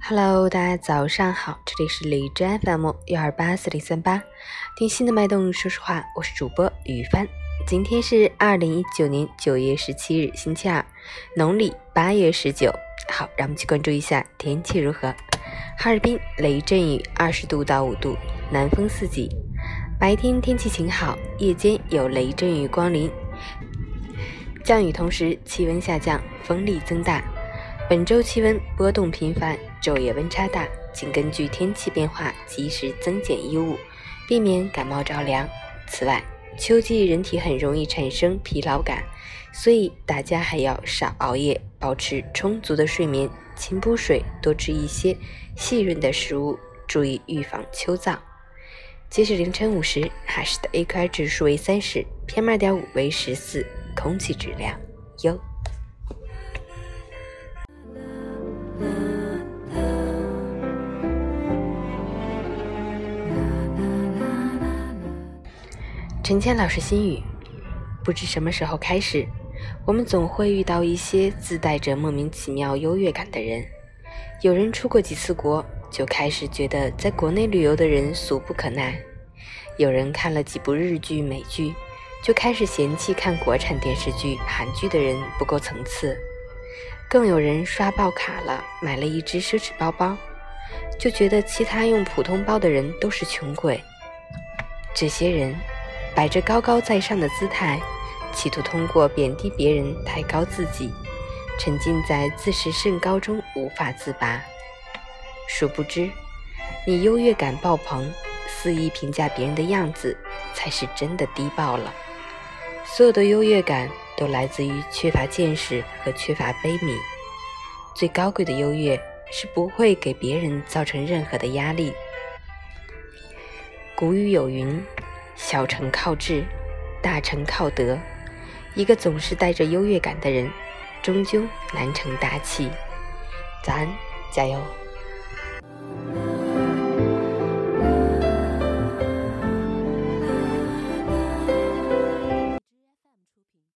Hello，大家早上好，这里是荔枝 FM 幺二八四零三八，听心的脉动，说实话，我是主播雨帆。今天是二零一九年九月十七日，星期二，农历八月十九。好，让我们去关注一下天气如何。哈尔滨雷阵雨，二十度到五度，南风四级。白天天气晴好，夜间有雷阵雨光临，降雨同时气温下降，风力增大。本周气温波动频繁，昼夜温差大，请根据天气变化及时增减衣物，避免感冒着凉。此外，秋季人体很容易产生疲劳感，所以大家还要少熬夜，保持充足的睡眠，勤补水，多吃一些细润的食物，注意预防秋燥。截止凌晨五时，哈市的 AQI 指数为三十，PM 二点五为十四，空气质量优。陈谦老师心语：不知什么时候开始，我们总会遇到一些自带着莫名其妙优越感的人。有人出过几次国，就开始觉得在国内旅游的人俗不可耐；有人看了几部日剧、美剧，就开始嫌弃看国产电视剧、韩剧的人不够层次；更有人刷爆卡了，买了一只奢侈包包，就觉得其他用普通包的人都是穷鬼。这些人。摆着高高在上的姿态，企图通过贬低别人抬高自己，沉浸在自视甚高中无法自拔。殊不知，你优越感爆棚，肆意评价别人的样子，才是真的低爆了。所有的优越感都来自于缺乏见识和缺乏悲悯。最高贵的优越是不会给别人造成任何的压力。古语有云。小成靠智，大成靠德。一个总是带着优越感的人，终究难成大器。早安，加油！